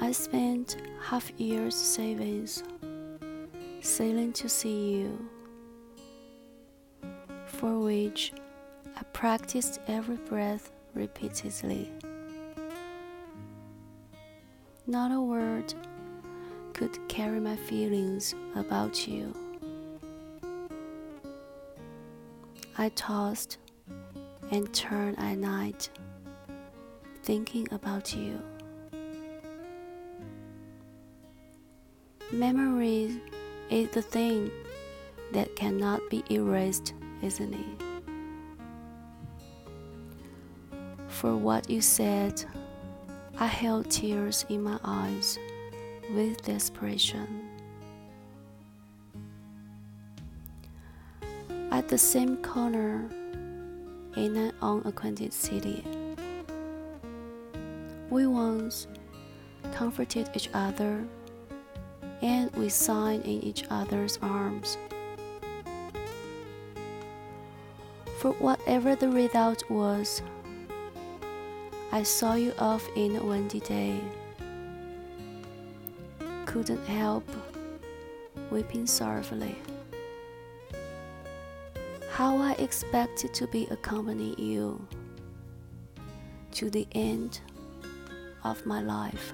I spent half year's savings sailing to see you, for which I practiced every breath repeatedly. Not a word could carry my feelings about you. I tossed and turned at night, thinking about you. Memory is the thing that cannot be erased, isn't it? For what you said, I held tears in my eyes with desperation. At the same corner in an unacquainted city, we once comforted each other and we sighed in each other's arms. For whatever the result was, I saw you off in a windy day. Couldn't help weeping sorrowfully. How I expected to be accompanying you to the end of my life.